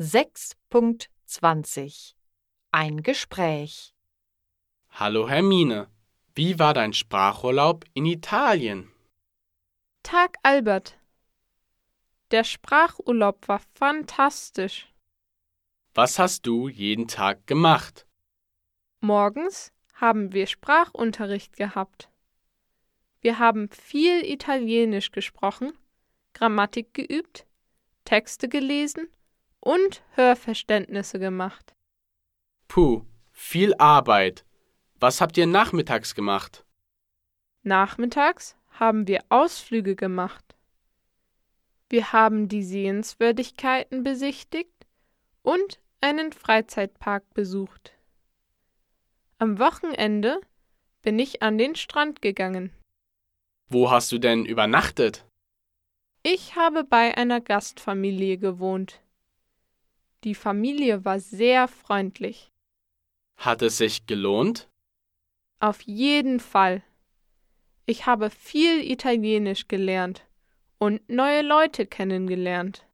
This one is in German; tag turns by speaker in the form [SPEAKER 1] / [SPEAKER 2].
[SPEAKER 1] 6.20 Ein Gespräch
[SPEAKER 2] Hallo Hermine, wie war dein Sprachurlaub in Italien?
[SPEAKER 3] Tag Albert. Der Sprachurlaub war fantastisch.
[SPEAKER 2] Was hast du jeden Tag gemacht?
[SPEAKER 3] Morgens haben wir Sprachunterricht gehabt. Wir haben viel Italienisch gesprochen, Grammatik geübt, Texte gelesen und Hörverständnisse gemacht.
[SPEAKER 2] Puh, viel Arbeit. Was habt ihr nachmittags gemacht?
[SPEAKER 3] Nachmittags haben wir Ausflüge gemacht. Wir haben die Sehenswürdigkeiten besichtigt und einen Freizeitpark besucht. Am Wochenende bin ich an den Strand gegangen.
[SPEAKER 2] Wo hast du denn übernachtet?
[SPEAKER 3] Ich habe bei einer Gastfamilie gewohnt. Die Familie war sehr freundlich.
[SPEAKER 2] Hat es sich gelohnt?
[SPEAKER 3] Auf jeden Fall. Ich habe viel Italienisch gelernt und neue Leute kennengelernt.